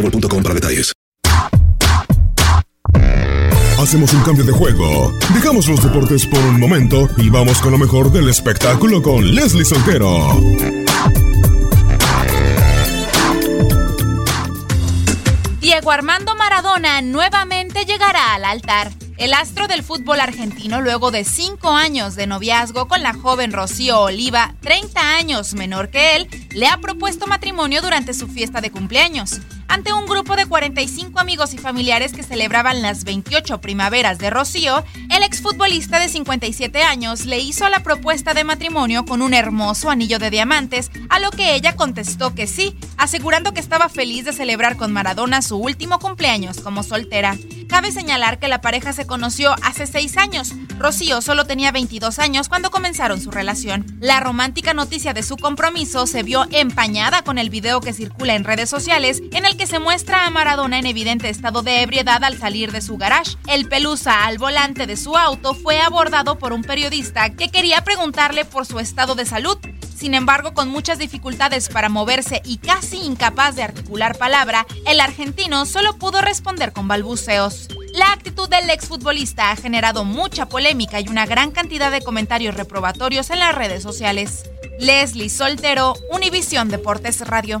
boostmobile.com para detalles. Hacemos un cambio de juego. Dejamos los deportes por un momento y vamos con lo mejor del espectáculo con Leslie Soltero. Diego Armando Maradona nuevamente llegará al altar. El astro del fútbol argentino, luego de cinco años de noviazgo con la joven Rocío Oliva, 30 años menor que él, le ha propuesto matrimonio durante su fiesta de cumpleaños. Ante un grupo de 45 amigos y familiares que celebraban las 28 primaveras de Rocío, el exfutbolista de 57 años le hizo la propuesta de matrimonio con un hermoso anillo de diamantes, a lo que ella contestó que sí, asegurando que estaba feliz de celebrar con Maradona su último cumpleaños como soltera. Cabe señalar que la pareja se conoció hace seis años. Rocío solo tenía 22 años cuando comenzaron su relación. La romántica noticia de su compromiso se vio empañada con el video que circula en redes sociales en el que se muestra a Maradona en evidente estado de ebriedad al salir de su garage. El pelusa al volante de su auto fue abordado por un periodista que quería preguntarle por su estado de salud. Sin embargo, con muchas dificultades para moverse y casi incapaz de articular palabra, el argentino solo pudo responder con balbuceos. La actitud del exfutbolista ha generado mucha polémica y una gran cantidad de comentarios reprobatorios en las redes sociales. Leslie Soltero, Univisión Deportes Radio.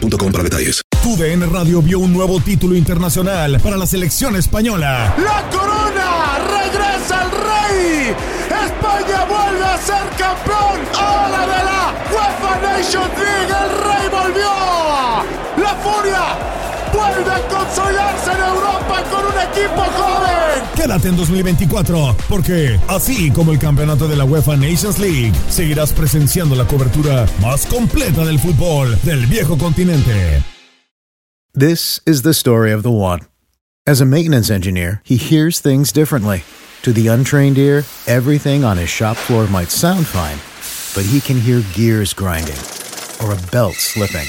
boostmobile.com para detalles. TUDN Radio vio un nuevo título internacional para la selección española. ¡La corona! ¡Regresa el rey! ¡España vuelve a ser campeón! ¡Ahora de la UEFA Nations League! ¡El rey volvió! ¡La furia! Vuelve a consolidarse en Europa con un equipo joven. Quédate en 2024, porque así como el campeonato de la UEFA Nations League, seguirás presenciando la cobertura más completa del fútbol del viejo continente. This is the story of the one. As a maintenance engineer, he hears things differently. To the untrained ear, everything on his shop floor might sound fine, but he can hear gears grinding or a belt slipping.